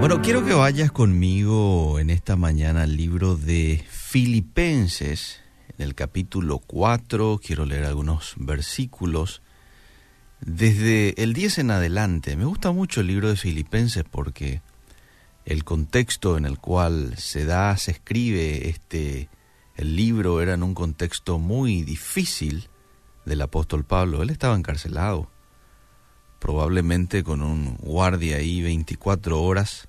Bueno, quiero que vayas conmigo en esta mañana al libro de Filipenses, en el capítulo 4, quiero leer algunos versículos. Desde el 10 en adelante, me gusta mucho el libro de Filipenses porque el contexto en el cual se da, se escribe este el libro era en un contexto muy difícil del apóstol Pablo. Él estaba encarcelado, probablemente con un guardia ahí 24 horas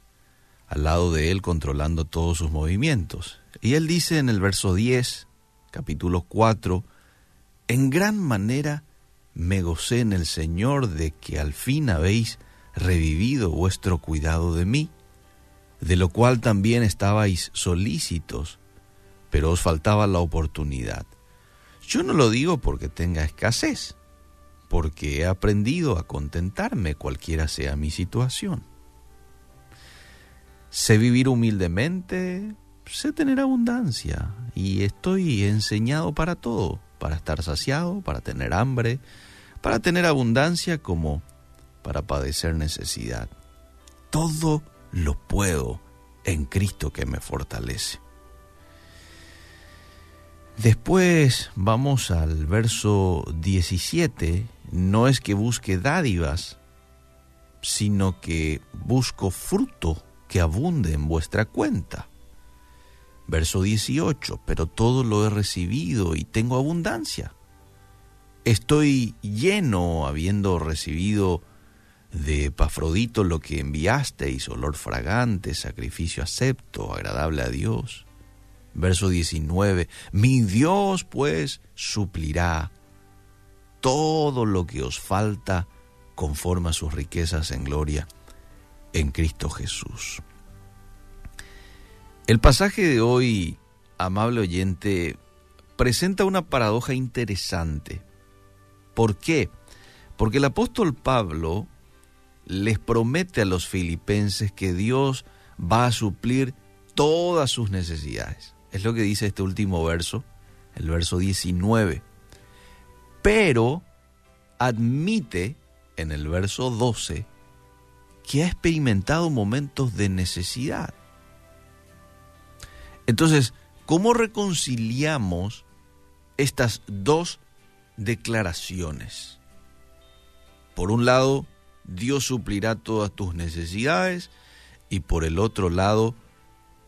al lado de él controlando todos sus movimientos. Y él dice en el verso 10, capítulo 4, en gran manera me gocé en el Señor de que al fin habéis revivido vuestro cuidado de mí, de lo cual también estabais solícitos, pero os faltaba la oportunidad. Yo no lo digo porque tenga escasez, porque he aprendido a contentarme cualquiera sea mi situación. Sé vivir humildemente, sé tener abundancia y estoy enseñado para todo, para estar saciado, para tener hambre, para tener abundancia como para padecer necesidad. Todo lo puedo en Cristo que me fortalece. Después vamos al verso 17, no es que busque dádivas, sino que busco fruto que abunde en vuestra cuenta. Verso 18, pero todo lo he recibido y tengo abundancia. Estoy lleno habiendo recibido de Epafrodito lo que enviasteis, olor fragante, sacrificio acepto, agradable a Dios. Verso 19, mi Dios pues suplirá todo lo que os falta conforme a sus riquezas en gloria en Cristo Jesús. El pasaje de hoy, amable oyente, presenta una paradoja interesante. ¿Por qué? Porque el apóstol Pablo les promete a los filipenses que Dios va a suplir todas sus necesidades. Es lo que dice este último verso, el verso 19. Pero admite en el verso 12 que ha experimentado momentos de necesidad. Entonces, ¿cómo reconciliamos estas dos declaraciones? Por un lado, Dios suplirá todas tus necesidades y por el otro lado,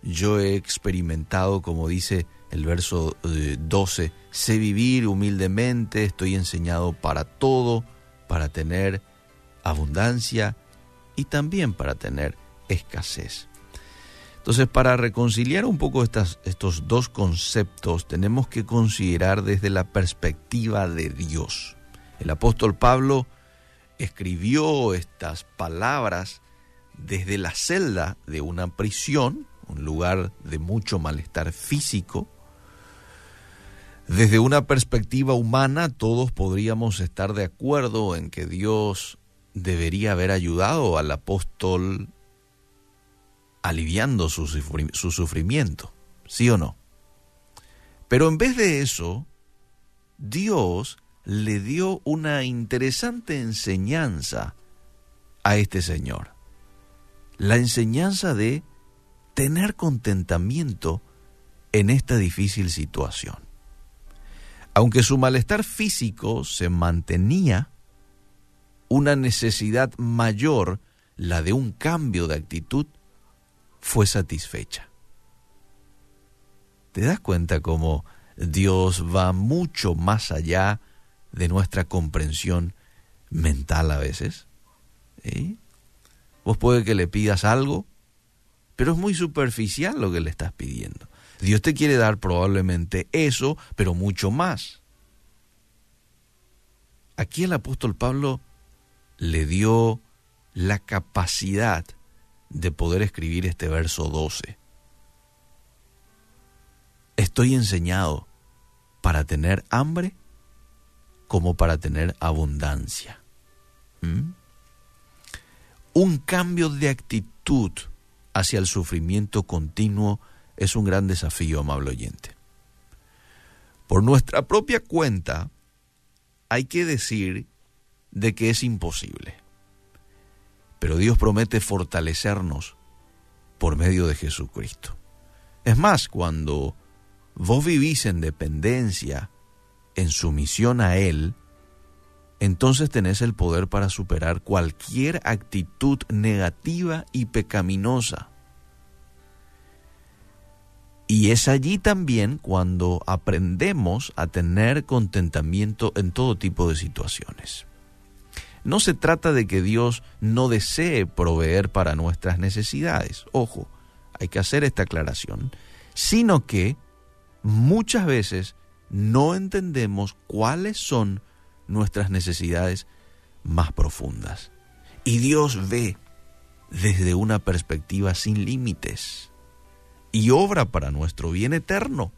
yo he experimentado, como dice el verso 12, eh, sé vivir humildemente, estoy enseñado para todo, para tener abundancia y también para tener escasez. Entonces, para reconciliar un poco estos dos conceptos, tenemos que considerar desde la perspectiva de Dios. El apóstol Pablo escribió estas palabras desde la celda de una prisión, un lugar de mucho malestar físico. Desde una perspectiva humana, todos podríamos estar de acuerdo en que Dios debería haber ayudado al apóstol aliviando su, sufrimiento, ¿sí o no? Pero en vez de eso, Dios le dio una interesante enseñanza a este señor. La enseñanza de tener contentamiento en esta difícil situación. Aunque su malestar físico se mantenía, una necesidad mayor, la de un cambio de actitud, fue satisfecha. ¿Te das cuenta cómo Dios va mucho más allá de nuestra comprensión mental a veces? Vos puede que le pidas algo, pero es muy superficial lo que le estás pidiendo. Dios te quiere dar probablemente eso, pero mucho más. Aquí el apóstol Pablo le dio la capacidad de poder escribir este verso 12. Estoy enseñado para tener hambre como para tener abundancia. ¿Mm? Un cambio de actitud hacia el sufrimiento continuo es un gran desafío, amable oyente. Por nuestra propia cuenta, hay que decir de que es imposible. Pero Dios promete fortalecernos por medio de Jesucristo. Es más, cuando vos vivís en dependencia, en sumisión a Él, entonces tenés el poder para superar cualquier actitud negativa y pecaminosa. Y es allí también cuando aprendemos a tener contentamiento en todo tipo de situaciones. No se trata de que Dios no desee proveer para nuestras necesidades, ojo, hay que hacer esta aclaración, sino que muchas veces no entendemos cuáles son nuestras necesidades más profundas. Y Dios ve desde una perspectiva sin límites y obra para nuestro bien eterno,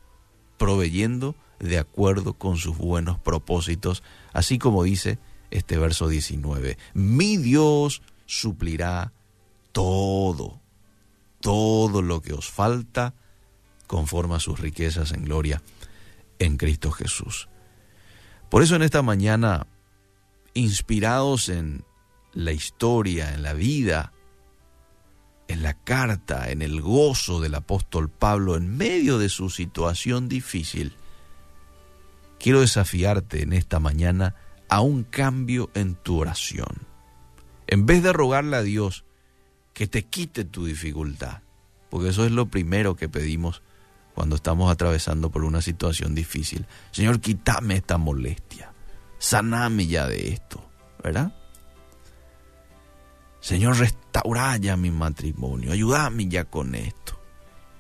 proveyendo de acuerdo con sus buenos propósitos, así como dice este verso 19. Mi Dios suplirá todo, todo lo que os falta conforme a sus riquezas en gloria en Cristo Jesús. Por eso en esta mañana, inspirados en la historia, en la vida, en la carta, en el gozo del apóstol Pablo en medio de su situación difícil, quiero desafiarte en esta mañana a un cambio en tu oración. En vez de rogarle a Dios que te quite tu dificultad, porque eso es lo primero que pedimos cuando estamos atravesando por una situación difícil. Señor, quítame esta molestia, saname ya de esto, ¿verdad? Señor, restaura ya mi matrimonio, ayúdame ya con esto.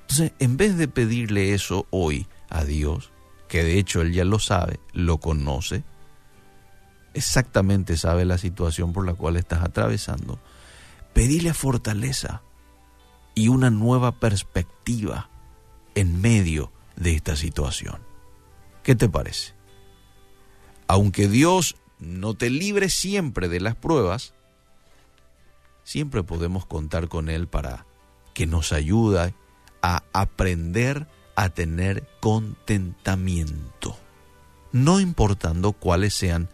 Entonces, en vez de pedirle eso hoy a Dios, que de hecho Él ya lo sabe, lo conoce, exactamente sabe la situación por la cual estás atravesando, pedirle fortaleza y una nueva perspectiva en medio de esta situación. ¿Qué te parece? Aunque Dios no te libre siempre de las pruebas, siempre podemos contar con Él para que nos ayude a aprender a tener contentamiento, no importando cuáles sean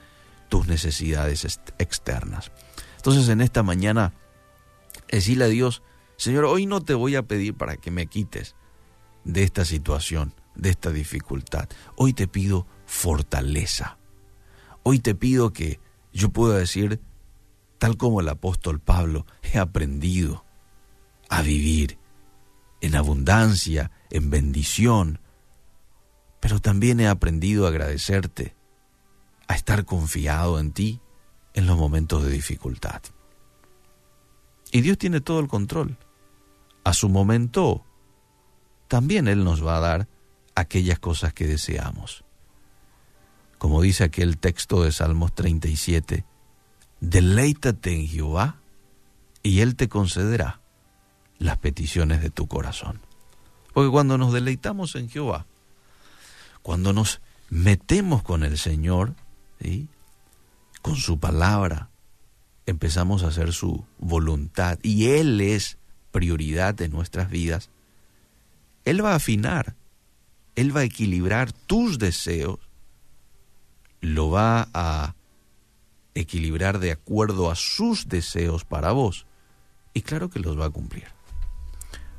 tus necesidades externas. Entonces en esta mañana, decirle a Dios, Señor, hoy no te voy a pedir para que me quites de esta situación, de esta dificultad. Hoy te pido fortaleza. Hoy te pido que yo pueda decir, tal como el apóstol Pablo, he aprendido a vivir en abundancia, en bendición, pero también he aprendido a agradecerte a estar confiado en ti en los momentos de dificultad. Y Dios tiene todo el control. A su momento, también Él nos va a dar aquellas cosas que deseamos. Como dice aquel texto de Salmos 37, deleítate en Jehová y Él te concederá las peticiones de tu corazón. Porque cuando nos deleitamos en Jehová, cuando nos metemos con el Señor, con su palabra, empezamos a hacer su voluntad y Él es prioridad de nuestras vidas, Él va a afinar, Él va a equilibrar tus deseos, lo va a equilibrar de acuerdo a sus deseos para vos y claro que los va a cumplir.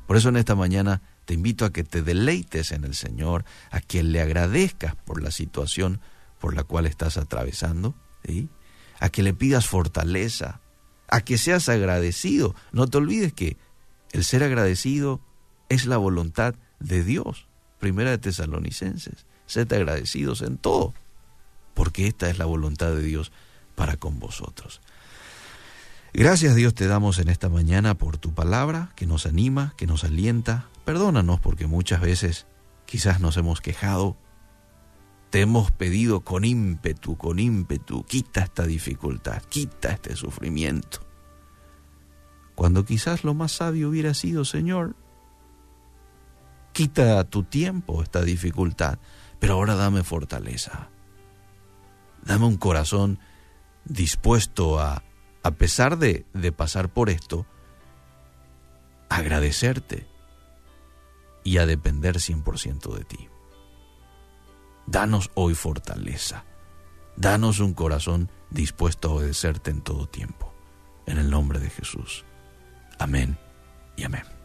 Por eso en esta mañana te invito a que te deleites en el Señor, a que le agradezcas por la situación por la cual estás atravesando, a que le pidas fortaleza, a que seas agradecido. No te olvides que el ser agradecido es la voluntad de Dios. Primera de Tesalonicenses, sed agradecidos en todo, porque esta es la voluntad de Dios para con vosotros. Gracias Dios te damos en esta mañana por tu palabra que nos anima, que nos alienta. Perdónanos porque muchas veces quizás nos hemos quejado, te hemos pedido con ímpetu, con ímpetu, quita esta dificultad, quita este sufrimiento. Cuando quizás lo más sabio hubiera sido, Señor, quita tu tiempo esta dificultad, pero ahora dame fortaleza. Dame un corazón dispuesto a, a pesar de, de pasar por esto, agradecerte y a depender 100% de ti. Danos hoy fortaleza. Danos un corazón dispuesto a obedecerte en todo tiempo. En el nombre de Jesús. Amén y amén.